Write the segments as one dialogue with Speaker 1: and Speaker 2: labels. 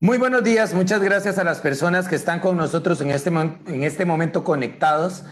Speaker 1: Muy buenos días, muchas gracias a las personas que están con nosotros en este, en este momento conectados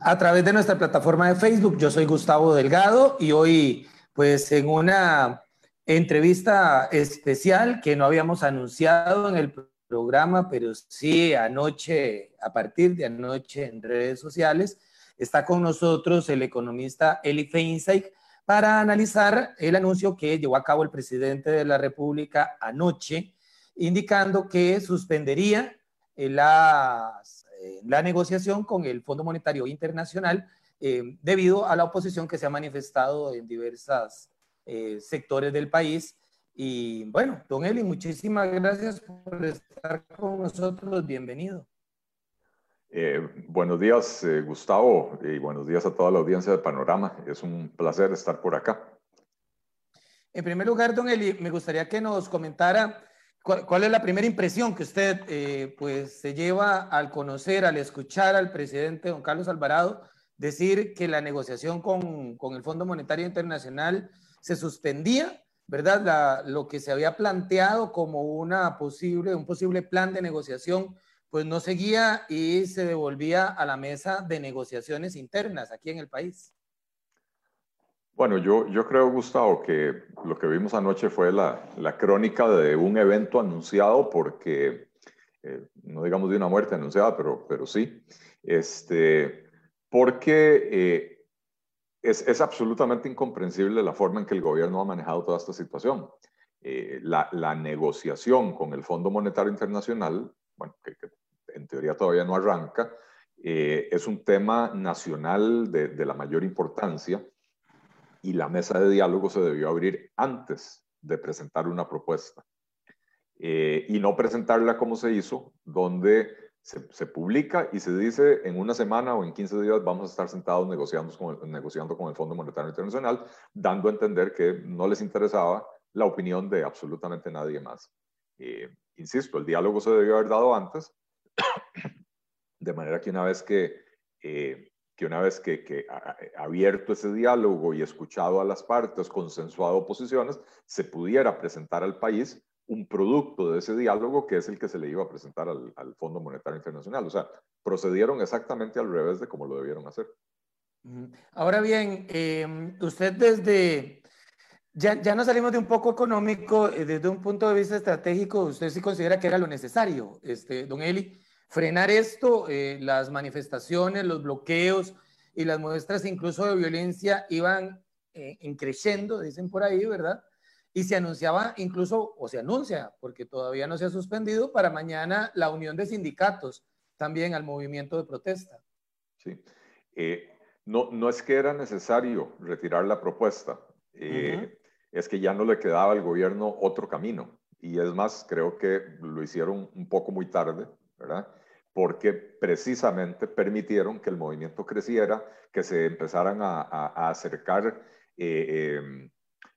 Speaker 1: a través de nuestra plataforma de Facebook. Yo soy Gustavo Delgado y hoy pues en una entrevista especial que no habíamos anunciado en el programa, pero sí anoche, a partir de anoche en redes sociales, está con nosotros el economista Eli Feinstein para analizar el anuncio que llevó a cabo el presidente de la República anoche indicando que suspendería eh, la, eh, la negociación con el Fondo Monetario Internacional eh, debido a la oposición que se ha manifestado en diversos sectores del país. Y bueno, don Eli, muchísimas gracias por estar con nosotros. Bienvenido.
Speaker 2: buenos días, Gustavo, y buenos días a toda la audiencia de Panorama. Es un placer estar por acá.
Speaker 1: En primer lugar, don Eli, me gustaría que nos comentara ¿Cuál, es la primera impresión que usted eh, pues, se lleva al conocer, al escuchar al presidente don Carlos Alvarado decir que la negociación con, con el Fondo Monetario Internacional se suspendía, ¿verdad? lo que se había planteado como una posible, un posible plan de negociación, pues no seguía y se devolvía a la mesa de negociaciones internas aquí en el país.
Speaker 2: Bueno, yo, yo creo, Gustavo, que lo que vimos anoche fue la, la crónica de un evento anunciado porque, eh, no digamos de una muerte anunciada, pero, pero sí, este, porque eh, es, es, absolutamente incomprensible la forma en que el gobierno ha manejado toda esta situación. Eh, la, la, negociación con el Fondo Monetario Internacional, bueno, que, que en teoría todavía no arranca, es un tema nacional de, de la mayor importancia y la mesa de diálogo se debió abrir antes de presentar una propuesta eh, y no presentarla como se hizo, donde se, publica y se dice en una semana o en 15 días vamos a estar sentados negociando con, el, negociando Fondo Monetario Internacional, dando a entender que no les interesaba la opinión de absolutamente nadie más. Eh, insisto, el diálogo se debió haber dado antes, de manera que una vez que eh, que una vez que, que abierto ese diálogo y escuchado a las partes, consensuado posiciones, se pudiera presentar al país un producto de ese diálogo que es el que se le iba a presentar al, al Fondo Monetario Internacional. O sea, procedieron exactamente al revés de como lo debieron hacer.
Speaker 1: Ahora bien, eh, usted desde, ya, ya nos salimos de un poco económico, eh, desde un punto de vista estratégico, usted sí considera que era lo necesario, este, don Eli, frenar esto, eh, las manifestaciones, los bloqueos y las muestras incluso de violencia iban eh, creciendo, dicen por ahí, ¿verdad? Y se anunciaba incluso, o se anuncia, porque todavía no se ha suspendido, para mañana la unión de sindicatos también al movimiento de protesta.
Speaker 2: Sí. Eh, no, no es que era necesario retirar la propuesta, eh, es que ya no le quedaba al gobierno otro camino. Y es más, creo que lo hicieron un poco muy tarde, porque precisamente permitieron que el movimiento creciera, que se empezaran a, acercar eh, em,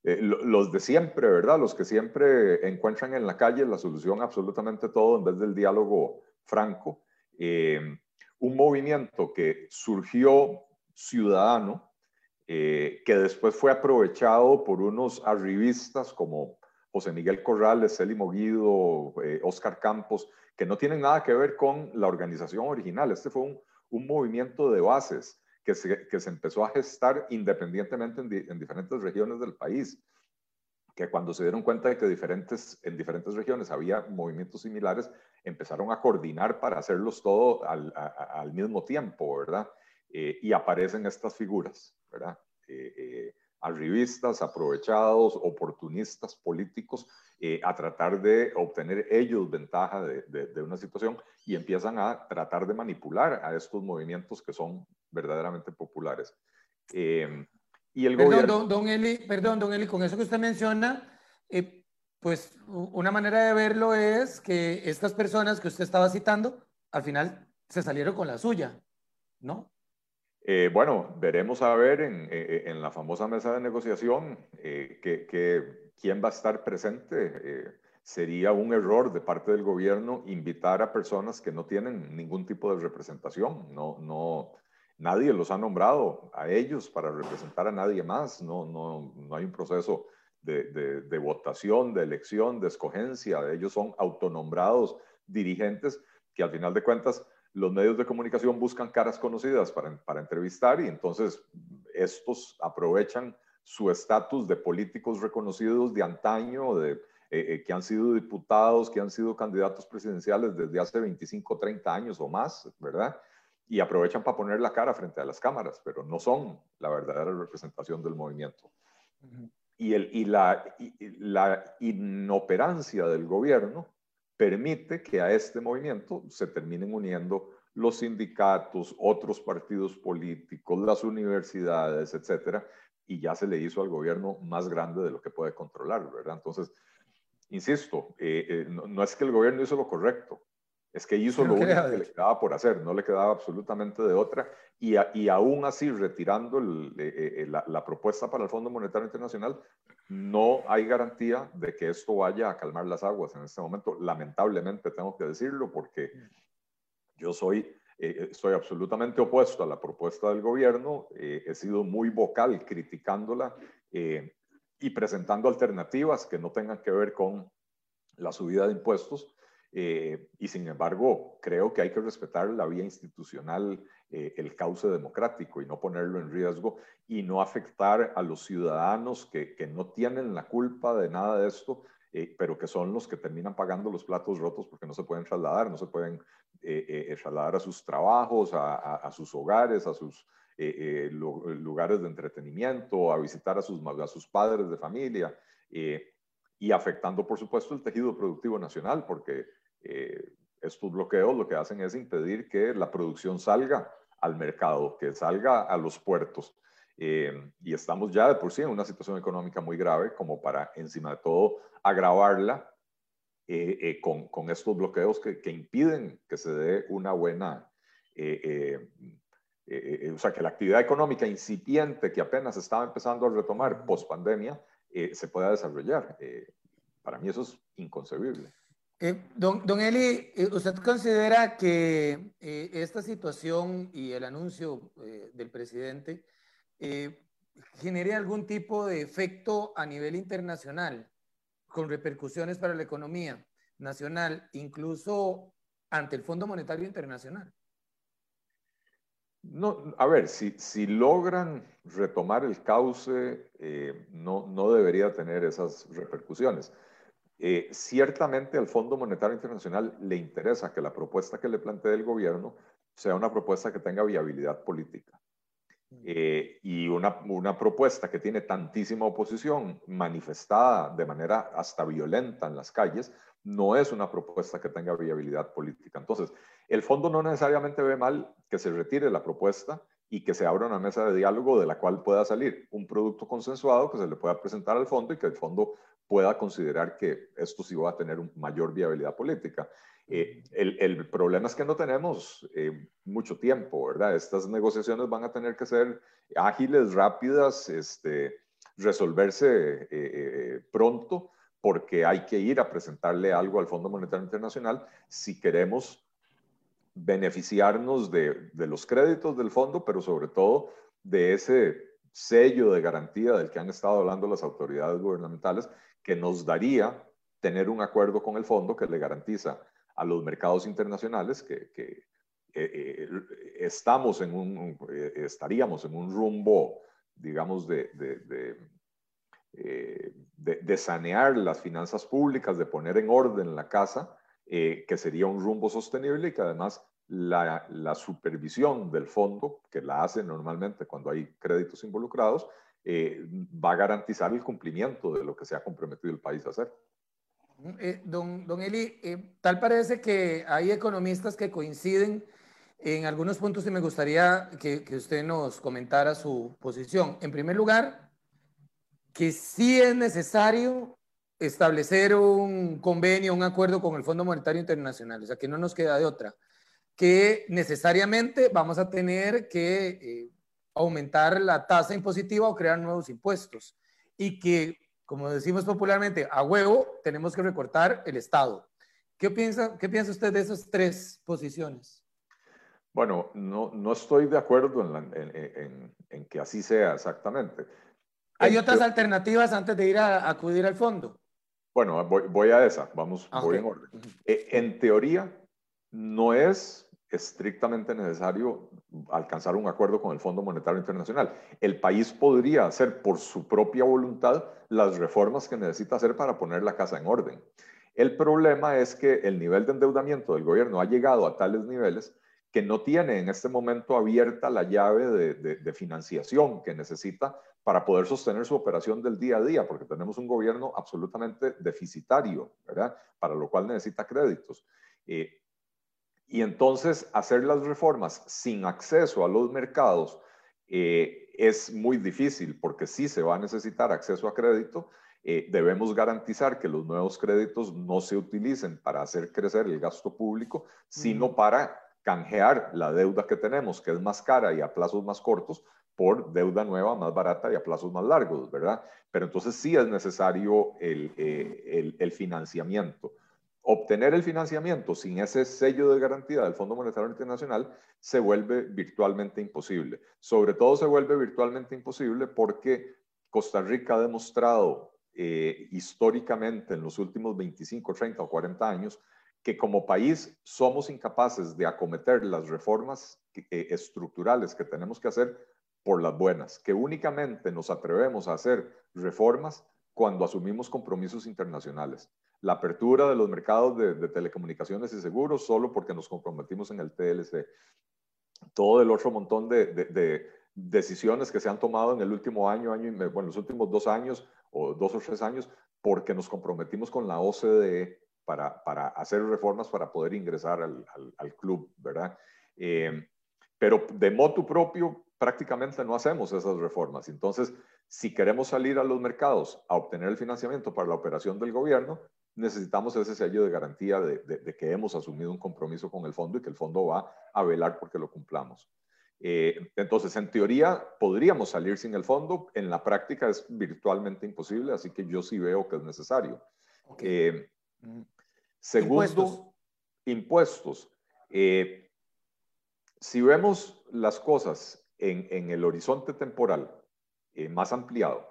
Speaker 2: eh, los de siempre, ¿verdad? Los que siempre encuentran en la calle la solución absolutamente todo en vez del diálogo franco. Em, un movimiento que surgió ciudadano, eh, que después fue aprovechado por unos arribistas como José Miguel Corrales, Célimo Guido, Oscar Campos, que no tienen nada que ver con la organización original. Este fue un, movimiento de bases que se, que se, empezó a gestar independientemente en, diferentes regiones del país, que cuando se dieron cuenta de que diferentes, en diferentes regiones había movimientos similares, empezaron a coordinar para hacerlos todo al, al mismo tiempo, ¿verdad? Eh, y aparecen estas figuras, ¿verdad? Eh, eh, arribistas, aprovechados, oportunistas políticos, eh, a tratar de obtener ellos ventaja de, de, una situación y empiezan a tratar de manipular a estos movimientos que son verdaderamente populares.
Speaker 1: Eh, y el perdón, gobierno... don, Eli, perdón, don Eli, con eso que usted menciona, eh, pues una manera de verlo es que estas personas que usted estaba citando, al final se salieron con la suya, ¿no?
Speaker 2: Eh, bueno, veremos a ver en, eh, en, la famosa mesa de negociación eh, que, que, quién va a estar presente. sería un error de parte del gobierno invitar a personas que no tienen ningún tipo de representación. No, no, nadie los ha nombrado a ellos para representar a nadie más. No, no, no hay un proceso de, votación, de elección, de escogencia. Ellos son autonombrados dirigentes que al final de cuentas los medios de comunicación buscan caras conocidas para, para entrevistar y entonces estos aprovechan su estatus de políticos reconocidos de antaño, de, eh, eh, que han sido diputados, que han sido candidatos presidenciales desde hace 25, 30 años o más, ¿verdad? Y aprovechan para poner la cara frente a las cámaras, pero no son la verdadera representación del movimiento. y, el, y, la, la inoperancia del gobierno permite que a este movimiento se terminen uniendo los sindicatos, otros partidos políticos, las universidades, etcétera, y ya se le hizo al gobierno más grande de lo que puede controlar, ¿verdad? Entonces, insisto, eh, eh, no, es que el gobierno hizo lo correcto, es que hizo lo único que le quedaba por hacer, no le quedaba absolutamente de otra, y, y aún así retirando eh, la, la, propuesta para el Fondo Monetario Internacional, no hay garantía de que esto vaya a calmar las aguas en este momento. Lamentablemente tengo que decirlo porque yo soy, estoy absolutamente opuesto a la propuesta del gobierno, he sido muy vocal criticándola y presentando alternativas que no tengan que ver con la subida de impuestos. Eh, y sin embargo, creo que hay que respetar la vía institucional, eh, el cauce democrático y no ponerlo en riesgo y no afectar a los ciudadanos que, que no tienen la culpa de nada de esto, eh, pero que son los que terminan pagando los platos rotos porque no se pueden trasladar, no se pueden trasladar a sus trabajos, a, a sus hogares, a sus eh, eh, lugares de entretenimiento, a visitar a sus, a sus padres de familia eh, y afectando, por supuesto, el tejido productivo nacional, porque estos bloqueos lo que hacen es impedir que la producción salga al mercado, que salga a los puertos. y estamos ya de por sí en una situación económica muy grave como para, encima de todo, agravarla con, con, estos bloqueos que, que, impiden que se dé una buena eh, eh, o sea, que la actividad económica incipiente que apenas estaba empezando a retomar post pandemia eh, se pueda desarrollar. para mí eso es inconcebible.
Speaker 1: Don, don, Eli, ¿usted considera que esta situación y el anuncio del presidente genere algún tipo de efecto a nivel internacional con repercusiones para la economía nacional, incluso ante el Fondo Monetario Internacional?
Speaker 2: No, a ver, si, si logran retomar el cauce, eh, no, no debería tener esas repercusiones. Eh, ciertamente al Fondo Monetario Internacional le interesa que la propuesta que le plantee el gobierno sea una propuesta que tenga viabilidad política. Eh, y una, una, propuesta que tiene tantísima oposición manifestada de manera hasta violenta en las calles, no es una propuesta que tenga viabilidad política. Entonces, el fondo no necesariamente ve mal que se retire la propuesta y que se abra una mesa de diálogo de la cual pueda salir un producto consensuado que se le pueda presentar al fondo y que el fondo pueda considerar que esto sí va a tener mayor viabilidad política. Eh, el, problema es que no tenemos eh, mucho tiempo, ¿verdad? Estas negociaciones van a tener que ser ágiles, rápidas, este, resolverse eh, pronto, porque hay que ir a presentarle algo al Fondo Monetario Internacional si queremos beneficiarnos de, los créditos del fondo, pero sobre todo de ese sello de garantía del que han estado hablando las autoridades gubernamentales, que nos daría tener un acuerdo con el fondo que le garantiza a los mercados internacionales que, eh, eh, estamos en un, eh, estaríamos en un rumbo, digamos, de, de, de, sanear las finanzas públicas, de poner en orden la casa, que sería un rumbo sostenible y que además la, la, supervisión del fondo, que la hace normalmente cuando hay créditos involucrados, eh, va a garantizar el cumplimiento de lo que se ha comprometido el país a hacer.
Speaker 1: Eh, don, don Eli, tal parece que hay economistas que coinciden en algunos puntos y me gustaría que, usted nos comentara su posición. En primer lugar, que sí es necesario establecer un convenio, un acuerdo con el Fondo Monetario Internacional, o sea, que no nos queda de otra, que necesariamente vamos a tener que eh, aumentar la tasa impositiva o crear nuevos impuestos y que, como decimos popularmente, a huevo tenemos que recortar el Estado. ¿Qué piensa, qué piensa usted de esas tres posiciones?
Speaker 2: Bueno, no, no estoy de acuerdo en, en, en que así sea exactamente
Speaker 1: ¿Hay otras alternativas antes de ir a, acudir al fondo?
Speaker 2: Bueno, voy, a esa, vamos, ah, voy en orden. Eh, en teoría, no es estrictamente necesario alcanzar un acuerdo con el Fondo Monetario Internacional. El país podría hacer por su propia voluntad las reformas que necesita hacer para poner la casa en orden. El problema es que el nivel de endeudamiento del gobierno ha llegado a tales niveles que no tiene en este momento abierta la llave de, financiación que necesita para poder sostener su operación del día a día, porque tenemos un gobierno absolutamente deficitario, ¿verdad? Para lo cual necesita créditos. Eh, y entonces hacer las reformas sin acceso a los mercados eh, es muy difícil porque sí se va a necesitar acceso a crédito. Eh, debemos garantizar que los nuevos créditos no se utilicen para hacer crecer el gasto público, sino para canjear la deuda que tenemos, que es más cara y a plazos más cortos, por deuda nueva más barata y a plazos más largos, ¿verdad? Pero entonces sí es necesario el, eh, el financiamiento. Obtener el financiamiento sin ese sello de garantía del Fondo Monetario Internacional se vuelve virtualmente imposible. Sobre todo se vuelve virtualmente imposible porque Costa Rica ha demostrado eh, históricamente en los últimos 25, 30 o 40 años que como país somos incapaces de acometer las reformas eh, estructurales que tenemos que hacer por las buenas, que únicamente nos atrevemos a hacer reformas cuando asumimos compromisos internacionales la apertura de los mercados de, telecomunicaciones y seguros solo porque nos comprometimos en el TLC. Todo el otro montón de, decisiones que se han tomado en el último año, año y bueno, los últimos dos años o dos o tres años, porque nos comprometimos con la OCDE para, para hacer reformas para poder ingresar al, al, club, ¿verdad? Eh, pero de motu propio prácticamente no hacemos esas reformas. Entonces, si queremos salir a los mercados a obtener el financiamiento para la operación del gobierno, necesitamos ese sello de garantía de, que hemos asumido un compromiso con el fondo y que el fondo va a velar porque lo cumplamos. Eh, entonces, en teoría, podríamos salir sin el fondo. En la práctica es virtualmente imposible, así que yo sí veo que es necesario. Eh, segundo, impuestos. Eh, si vemos las cosas en, en el horizonte temporal más ampliado,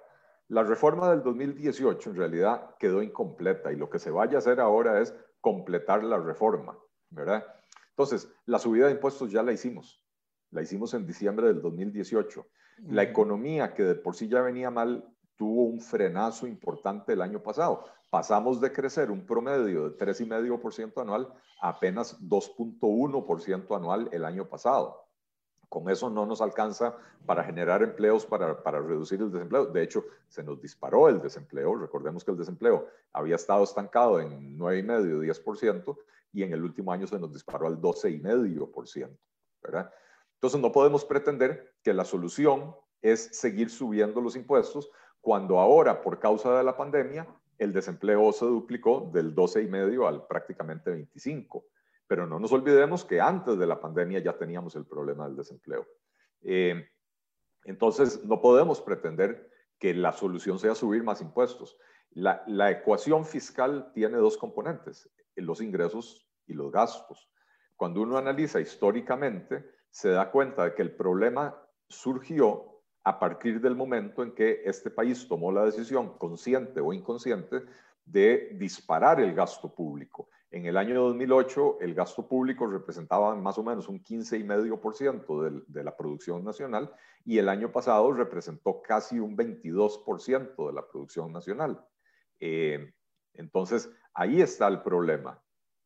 Speaker 2: la reforma del 2018 en realidad quedó incompleta y lo que se vaya a hacer ahora es completar la reforma, ¿verdad? Entonces, la subida de impuestos ya la hicimos. La hicimos en diciembre del 2018. La economía, que de por sí ya venía mal, tuvo un frenazo importante el año pasado. Pasamos de crecer un promedio de 3,5% anual a apenas 2,1% anual el año pasado con eso no nos alcanza para generar empleos, para, para, reducir el desempleo. De hecho, se nos disparó el desempleo. Recordemos que el desempleo había estado estancado en 9,5, 10%, y en el último año se nos disparó al 12,5%. ¿verdad? Entonces, no podemos pretender que la solución es seguir subiendo los impuestos cuando ahora, por causa de la pandemia, el desempleo se duplicó del 12,5 al prácticamente 25. Pero no nos olvidemos que antes de la pandemia ya teníamos el problema del desempleo. Eh, entonces, no podemos pretender que la solución sea subir más impuestos. La, la, ecuación fiscal tiene dos componentes, los ingresos y los gastos. Cuando uno analiza históricamente, se da cuenta de que el problema surgió a partir del momento en que este país tomó la decisión, consciente o inconsciente, de disparar el gasto público en el año 2008, el gasto público representaba más o menos un 15,5% de, de la producción nacional y el año pasado representó casi un 22% de la producción nacional. Eh, entonces, ahí está el problema.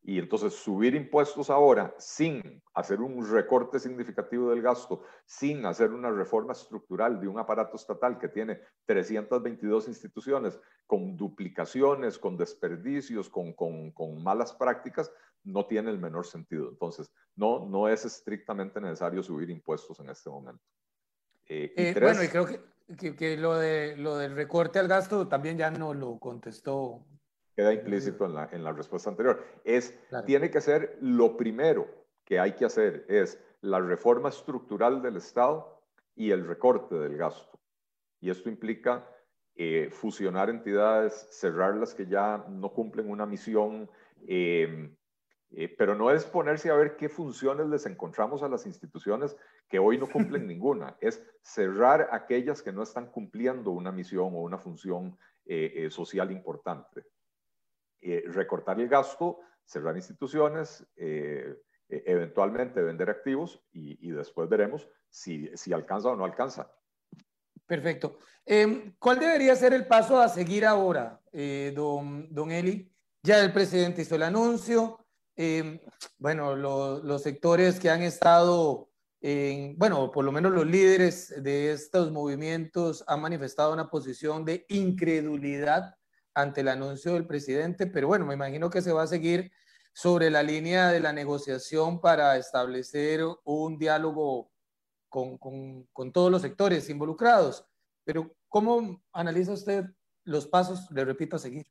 Speaker 2: Y entonces subir impuestos ahora sin hacer un recorte significativo del gasto, sin hacer una reforma estructural de un aparato estatal que tiene 322 instituciones, con duplicaciones, con desperdicios, con, con, con malas prácticas, no tiene el menor sentido. Entonces, no, no es estrictamente necesario subir impuestos en este momento.
Speaker 1: Eh, y eh, bueno, y creo que, que, lo, de, lo del recorte al gasto también ya no lo contestó
Speaker 2: queda implícito en la, en la respuesta anterior. Es, tiene que ser lo primero que hay que hacer, es la reforma estructural del Estado y el recorte del gasto. Y esto implica eh, fusionar entidades, cerrar las que ya no cumplen una misión, em, Eh, pero no es ponerse a ver qué funciones les encontramos a las instituciones que hoy no cumplen ninguna, es cerrar aquellas que no están cumpliendo una misión o una función eh, eh, social importante. Recortar el gasto, cerrar instituciones, eventualmente vender activos y, después veremos si, si, alcanza o no alcanza.
Speaker 1: Perfecto. Em, ¿Cuál debería ser el paso a seguir ahora, don, don Eli? Ya el presidente hizo el anuncio, eh, bueno, los sectores que han estado, en, bueno, por lo menos los líderes de estos movimientos han manifestado una posición de incredulidad ante el anuncio del presidente, pero bueno, me imagino que se va a seguir sobre la línea de la negociación para establecer un diálogo con, con, con todos los sectores involucrados. Pero, ¿cómo analiza usted los pasos, le repito, a seguir?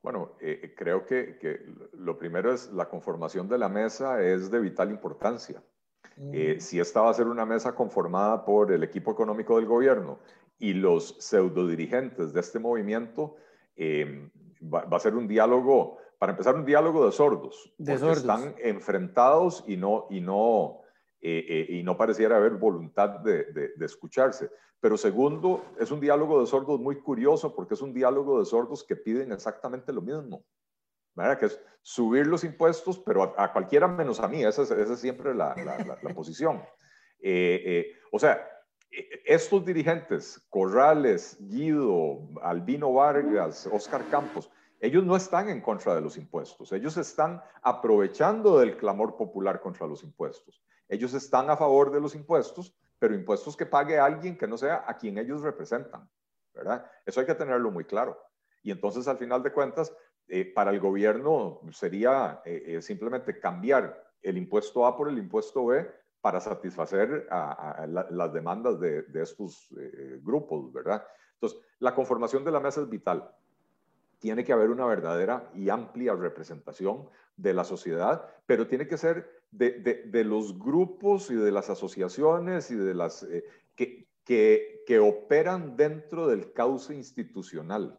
Speaker 2: Bueno, eh, creo que, lo primero es la conformación de la mesa es de vital importancia. Eh, mm. si esta va a ser una mesa conformada por el equipo económico del gobierno y los pseudodirigentes de este movimiento, eh, va, a ser un diálogo, para empezar, un diálogo de sordos, de porque están enfrentados y no, y no, y no pareciera haber voluntad de escucharse. Pero segundo, es un diálogo de sordos muy curioso porque es un diálogo de sordos que piden exactamente lo mismo. ¿Verdad? Que es subir los impuestos, pero a, cualquiera menos a mí. Esa es, siempre la, posición. Eh, eh, o sea, e, estos dirigentes, Corrales, Guido, Albino Vargas, Oscar Campos, ellos no están en contra de los impuestos. Ellos están aprovechando del clamor popular contra los impuestos. Ellos están a favor de los impuestos pero impuestos que pague alguien que no sea a quien ellos representan, ¿verdad? Eso hay que tenerlo muy claro. Y entonces, al final de cuentas, eh, para el gobierno sería eh, eh, simplemente cambiar el impuesto A por el impuesto B para satisfacer a, las demandas de, de estos grupos, ¿verdad? Entonces, la conformación de la mesa es vital. Tiene que haber una verdadera y amplia representación de la sociedad, pero tiene que ser de, los grupos y de las asociaciones y de las eh, que, que, operan dentro del cauce institucional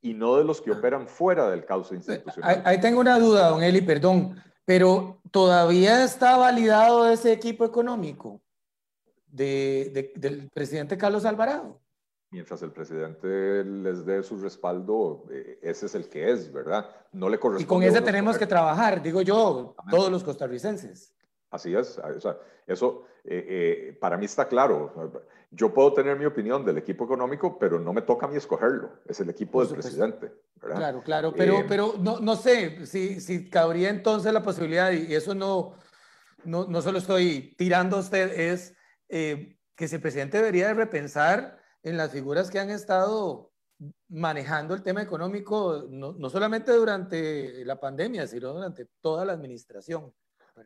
Speaker 2: y no de los que ah. operan fuera del cauce institucional.
Speaker 1: Ahí, tengo una duda, don Eli, perdón, pero ¿todavía está validado ese equipo económico del presidente Carlos Alvarado?
Speaker 2: mientras el presidente les dé su respaldo, eh, ese es el que es, ¿verdad? No le corresponde.
Speaker 1: Y con ese tenemos que trabajar, digo yo, todos los costarricenses.
Speaker 2: Así es, o sea, eso eh, eh, para mí está claro. Yo puedo tener mi opinión del equipo económico, pero no me toca a mí escogerlo, es el equipo del presidente. ¿verdad?
Speaker 1: Claro, claro, pero, pero no, no sé si, si cabría entonces la posibilidad, y eso no, no, no se lo estoy tirando a usted, es que si el presidente debería de repensar en las figuras que han estado manejando el tema económico, no, solamente durante la pandemia, sino durante toda la administración.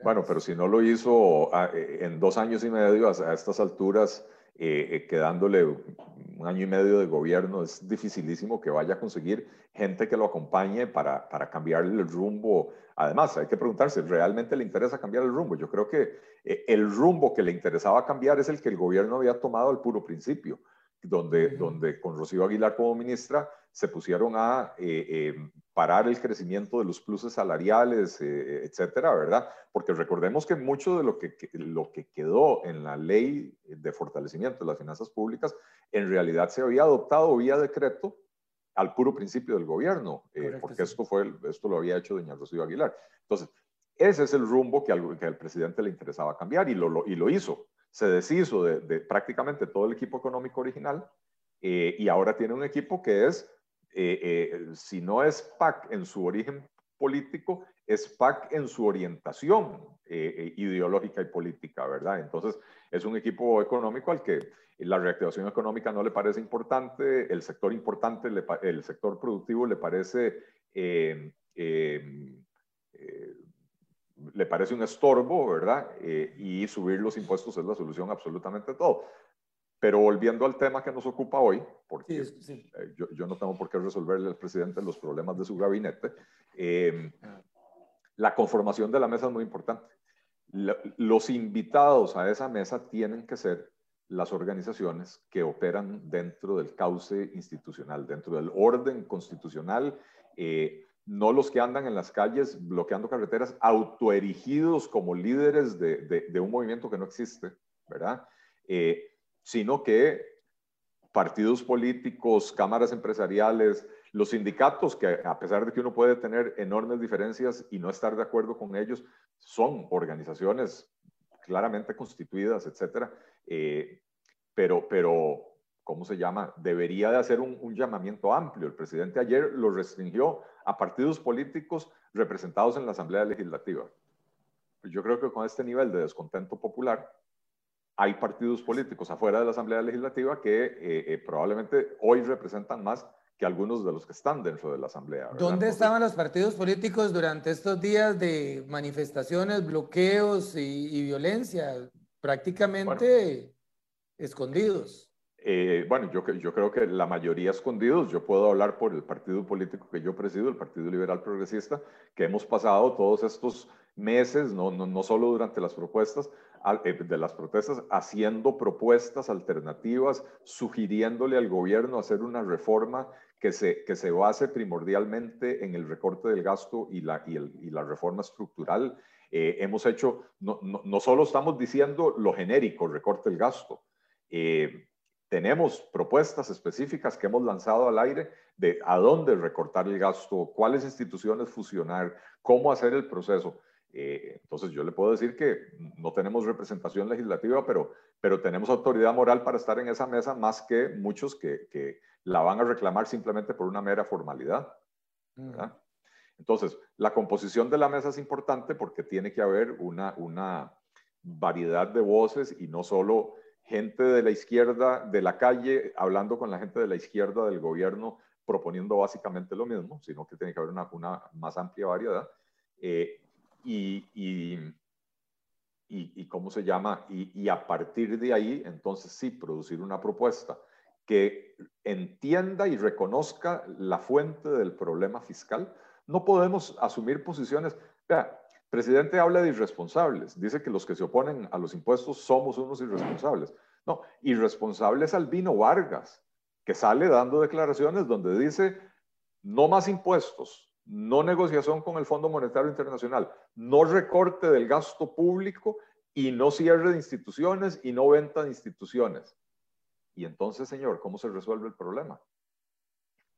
Speaker 2: Bueno, pero si no lo hizo ah, eh, en dos años y medio a, estas alturas, eh, eh, quedándole un año y medio de gobierno, es dificilísimo que vaya a conseguir gente que lo acompañe para, para cambiar el rumbo. Además, hay que preguntarse, ¿realmente le interesa cambiar el rumbo? Yo creo que el rumbo que le interesaba cambiar es el que el gobierno había tomado al puro principio donde, donde con Rocío Aguilar como ministra se pusieron a eh, eh, parar el crecimiento de los pluses salariales, eh, etcétera, ¿verdad? Porque recordemos que mucho de lo que, lo que quedó en la ley de fortalecimiento de las finanzas públicas en realidad se había adoptado vía decreto al puro principio del gobierno, porque esto, fue, esto lo había hecho doña Rocío Aguilar. Entonces, ese es el rumbo que al, que al presidente le interesaba cambiar y lo, y lo hizo se deshizo de, prácticamente todo el equipo económico original eh, y ahora tiene un equipo que es, eh, eh, si no es PAC en su origen político, es PAC en su orientación ideológica y política, ¿verdad? Entonces, es un equipo económico al que la reactivación económica no le parece importante, el sector importante, el sector productivo le parece le parece un estorbo, ¿verdad? Eh, y subir los impuestos es la solución absolutamente todo. Pero volviendo al tema que nos ocupa hoy, porque eh, yo, no tengo por qué resolverle al presidente los problemas de su gabinete, em, la conformación de la mesa es muy importante. los invitados a esa mesa tienen que ser las organizaciones que operan dentro del cauce institucional, dentro del orden constitucional, eh, no los que andan en las calles bloqueando carreteras, autoerigidos como líderes de, un movimiento que no existe, ¿verdad? Eh, sino que partidos políticos, cámaras empresariales, los sindicatos, que a pesar de que uno puede tener enormes diferencias y no estar de acuerdo con ellos, son organizaciones claramente constituidas, etcétera. Eh, pero, pero, ¿cómo se llama? Debería de hacer un, llamamiento amplio. El presidente ayer lo restringió a partidos políticos representados en la Asamblea Legislativa. Yo creo que con este nivel de descontento popular, hay partidos políticos afuera de la Asamblea Legislativa que eh, eh, probablemente hoy representan más que algunos de los que están dentro de la Asamblea.
Speaker 1: ¿Dónde estaban los partidos políticos durante estos días de manifestaciones, bloqueos y, violencia? Prácticamente escondidos.
Speaker 2: Eh, bueno, yo, yo creo que la mayoría escondidos, yo puedo hablar por el partido político que yo presido, el Partido Liberal Progresista, que hemos pasado todos estos meses, no, no, no solo durante las propuestas, eh, de las protestas, haciendo propuestas alternativas, sugiriéndole al gobierno hacer una reforma que se, que se base primordialmente en el recorte del gasto y la, y, el, y la reforma estructural. Eh, hemos hecho, no, no, no, solo estamos diciendo lo genérico, recorte el gasto. Eh, tenemos propuestas específicas que hemos lanzado al aire de a dónde recortar el gasto, cuáles instituciones fusionar, cómo hacer el proceso. Eh, entonces yo le puedo decir que no tenemos representación legislativa, pero, pero tenemos autoridad moral para estar en esa mesa más que muchos que, que la van a reclamar simplemente por una mera formalidad. Mm. Entonces, la composición de la mesa es importante porque tiene que haber una, una variedad de voces y no solo gente de la izquierda de la calle hablando con la gente de la izquierda del gobierno proponiendo básicamente lo mismo, sino que tiene que haber una, más amplia variedad. Eh, y, y, y, cómo se llama, y, a partir de ahí, entonces sí, producir una propuesta que entienda y reconozca la fuente del problema fiscal. No podemos asumir posiciones. Vea, presidente habla de irresponsables, dice que los que se oponen a los impuestos somos unos irresponsables. No, irresponsable es Albino Vargas, que sale dando declaraciones donde dice no más impuestos, no negociación con el Fondo Monetario Internacional, no recorte del gasto público y no cierre de instituciones y no venta de instituciones. Y entonces, señor, ¿cómo se resuelve el problema?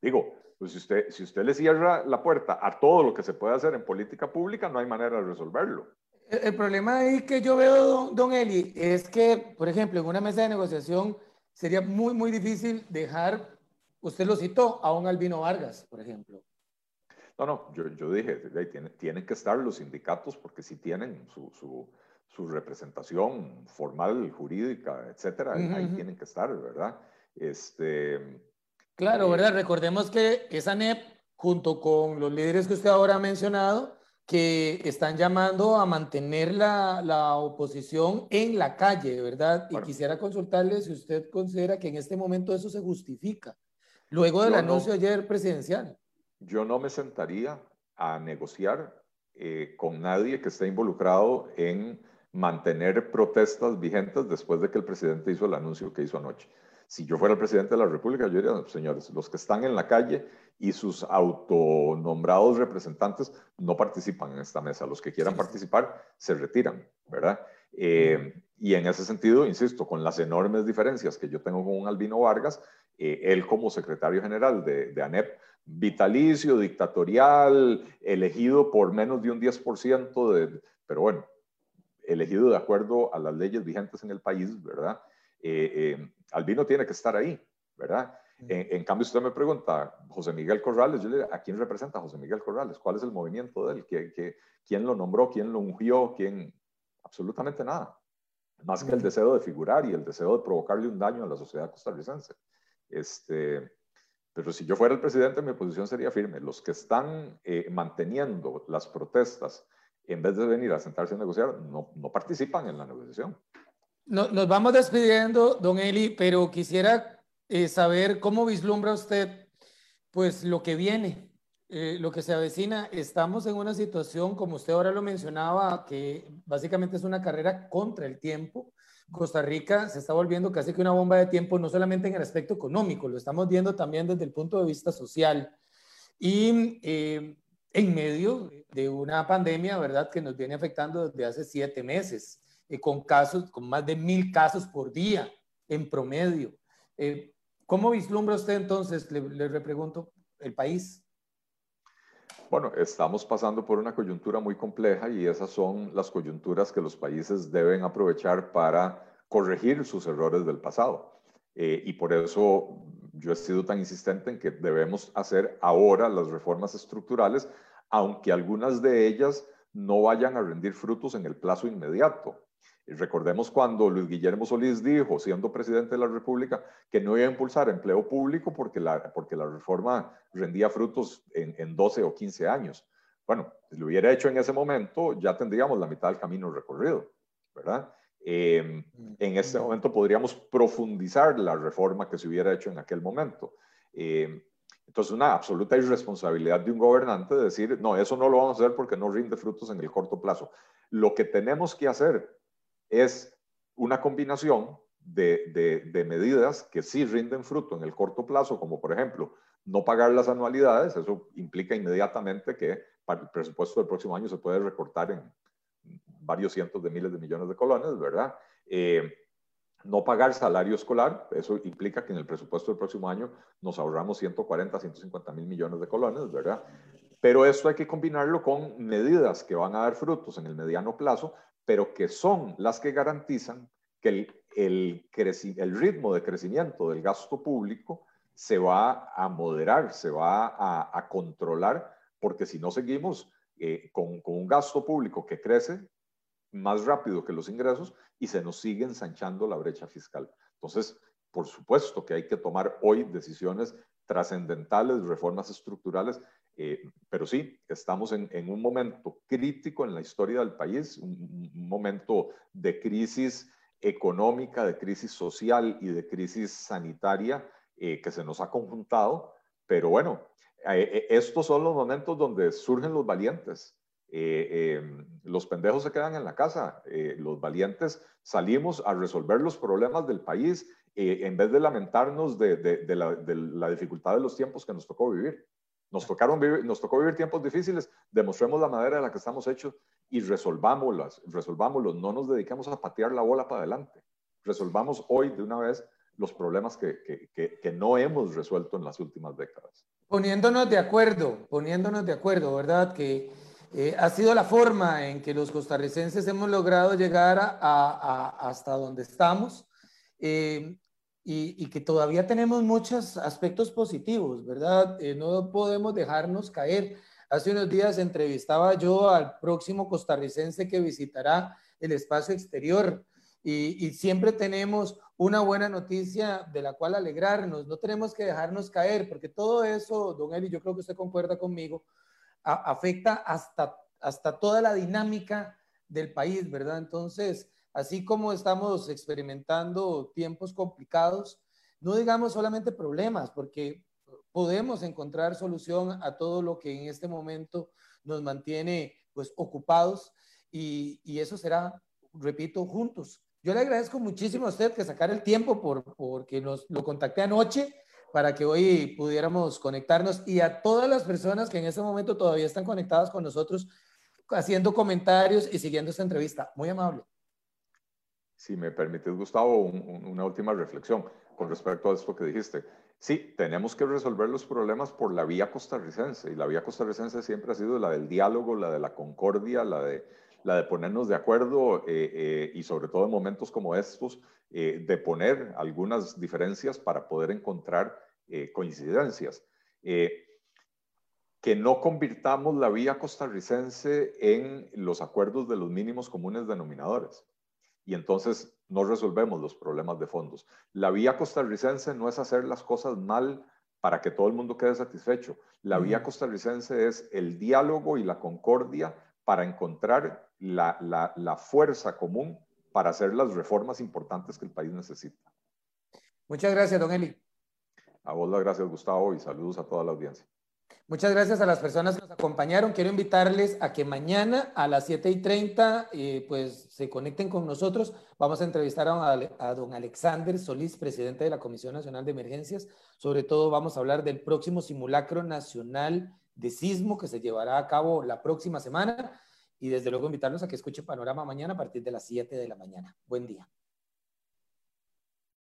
Speaker 2: Digo, pues si usted, si usted le cierra la puerta a todo lo que se puede hacer en política pública, no hay manera de resolverlo.
Speaker 1: El, problema ahí que yo veo, don, Eli, es que, por ejemplo, en una mesa de negociación sería muy, muy difícil dejar, usted lo citó, a un Albino Vargas, por ejemplo.
Speaker 2: No, no, yo, yo dije, tienen, que estar los sindicatos porque si tienen su, su, su representación formal, jurídica, etcétera, ahí tienen que estar, ¿verdad? Este,
Speaker 1: claro, ¿verdad? Eh, Recordemos que esa NEP, junto con los líderes que usted ahora ha mencionado, que están llamando a mantener la, la oposición en la calle, ¿verdad? Y quisiera consultarle si usted considera que en este momento eso se justifica, luego del anuncio ayer presidencial
Speaker 2: yo no me sentaría a negociar eh, con nadie que esté involucrado en mantener protestas vigentes después de que el presidente hizo el anuncio que hizo anoche. Si yo fuera el presidente de la República, yo diría, señores, los que están en la calle y sus autonombrados representantes no participan en esta mesa. Los que quieran participar se retiran, ¿verdad? Eh, y en ese sentido, insisto, con las enormes diferencias que yo tengo con un Albino Vargas, eh, él como secretario general de, de ANEP vitalicio, dictatorial, elegido por menos de un 10%, de, pero bueno, elegido de acuerdo a las leyes vigentes en el país, ¿verdad? Eh, eh, Albino tiene que estar ahí, ¿verdad? En, cambio, usted me pregunta, José Miguel Corrales, yo le ¿a quién representa José Miguel Corrales? ¿Cuál es el movimiento de él? ¿Qué, quién lo nombró? ¿Quién lo ungió? ¿Quién? Absolutamente nada. Más que el deseo de figurar y el deseo de provocarle un daño a la sociedad costarricense. Este, pero si yo fuera el presidente, mi posición sería firme. Los que están eh, manteniendo las protestas, en vez de venir a sentarse a negociar, no, no participan en la negociación.
Speaker 1: Nos vamos despidiendo, don Eli, pero quisiera eh, saber cómo vislumbra usted pues lo que viene, eh, lo que se avecina. Estamos en una situación, como usted ahora lo mencionaba, que básicamente es una carrera contra el tiempo. Costa Rica se está volviendo casi que una bomba de tiempo, no solamente en el aspecto económico, lo estamos viendo también desde el punto de vista social. Y eh, en medio de una pandemia, ¿verdad?, que nos viene afectando desde hace siete meses, eh, con casos, con más de mil casos por día en promedio. Eh, ¿Cómo vislumbra usted entonces, le, le repregunto, el país?
Speaker 2: Bueno, estamos pasando por una coyuntura muy compleja y esas son las coyunturas que los países deben aprovechar para corregir sus errores del pasado. Eh, y por eso yo he sido tan insistente en que debemos hacer ahora las reformas estructurales, aunque algunas de ellas no vayan a rendir frutos en el plazo inmediato. Recordemos cuando Luis Guillermo Solís dijo, siendo presidente de la República, que no iba a impulsar empleo público porque la, porque la reforma rendía frutos en, en 12 o 15 años. Bueno, si lo hubiera hecho en ese momento, ya tendríamos la mitad del camino recorrido, ¿verdad? Em, en este momento podríamos profundizar la reforma que se hubiera hecho en aquel momento. Em, entonces, una absoluta irresponsabilidad de un gobernante decir, no, eso no lo vamos a hacer porque no rinde frutos en el corto plazo. Lo que tenemos que hacer es una combinación de, de, medidas que sí rinden fruto en el corto plazo, como por ejemplo, no pagar las anualidades, eso implica inmediatamente que para el presupuesto del próximo año se puede recortar en varios cientos de miles de millones de colones, ¿verdad? Eh, no pagar salario escolar, eso implica que en el presupuesto del próximo año nos ahorramos 140, 150 mil millones de colones, ¿verdad? Pero esto hay que combinarlo con medidas que van a dar frutos en el mediano plazo, pero que son las que garantizan que el, el, el ritmo de crecimiento del gasto público se va a moderar, se va a, controlar, porque si no seguimos eh, con, con, un gasto público que crece más rápido que los ingresos y se nos sigue ensanchando la brecha fiscal. Entonces, por supuesto que hay que tomar hoy decisiones trascendentales, reformas estructurales, eh, pero sí, estamos en, un momento crítico en la historia del país, un, momento de crisis económica, de crisis social y de crisis sanitaria eh, que se nos ha conjuntado, pero bueno, eh, estos son los momentos donde surgen los valientes, eh, em, los pendejos se quedan en la casa, eh, los valientes salimos a resolver los problemas del país eh, en vez de lamentarnos de, la, dificultad de los tiempos que nos tocó vivir. Nos, tocaron vivir, nos tocó vivir tiempos difíciles, demostremos la manera de la que estamos hechos y resolvámoslas, resolvámoslos, no nos dediquemos a patear la bola para adelante. Resolvamos hoy de una vez los problemas que, que no hemos resuelto en las últimas décadas.
Speaker 1: Poniéndonos de acuerdo, poniéndonos de acuerdo, ¿verdad? Que eh, ha sido la forma en que los costarricenses hemos logrado llegar a, hasta donde estamos eh, y, que todavía tenemos muchos aspectos positivos, ¿verdad? Eh, no podemos dejarnos caer. Hace unos días entrevistaba yo al próximo costarricense que visitará el espacio exterior y, y siempre tenemos una buena noticia de la cual alegrarnos. No tenemos que dejarnos caer porque todo eso, don Eli, yo creo que usted concuerda conmigo, afecta hasta, hasta toda la dinámica del país, ¿verdad? Entonces, así como estamos experimentando tiempos complicados, no digamos solamente problemas, porque podemos encontrar solución a todo lo que en este momento nos mantiene pues ocupados y, y eso será, repito, juntos. Yo le agradezco muchísimo a usted que sacar el tiempo por, porque nos lo contacté anoche para que hoy pudiéramos conectarnos y a todas las personas que en este momento todavía están conectadas con nosotros, haciendo comentarios y siguiendo esta entrevista. Muy amable.
Speaker 2: Si me permites, Gustavo, una última reflexión con respecto a esto que dijiste. Sí, tenemos que resolver los problemas por la vía costarricense y la vía costarricense siempre ha sido la del diálogo, la de la concordia, la de, la de ponernos de acuerdo eh, eh, y sobre todo en momentos como estos, eh, de poner algunas diferencias para poder encontrar eh, coincidencias. Eh, que no convirtamos la vía costarricense en los acuerdos de los mínimos comunes denominadores. Y entonces no resolvemos los problemas de fondos. La vía costarricense no es hacer las cosas mal para que todo el mundo quede satisfecho. La vía costarricense es el diálogo y la concordia para encontrar la, la fuerza común para hacer las reformas importantes que el país necesita.
Speaker 1: Muchas gracias, don Eli.
Speaker 2: A vos las gracias, Gustavo, y saludos a toda la audiencia.
Speaker 1: Muchas gracias a las personas que acompañaron. Quiero invitarles a que mañana a las 7 y 30 eh, pues, se conecten con nosotros. Vamos a entrevistar a, don Alexander Solís, presidente de la Comisión Nacional de Emergencias. Sobre todo vamos a hablar del próximo simulacro nacional de sismo que se llevará a cabo la próxima semana y desde luego invitarlos a que escuche Panorama mañana a partir de las 7 de la mañana. Buen día.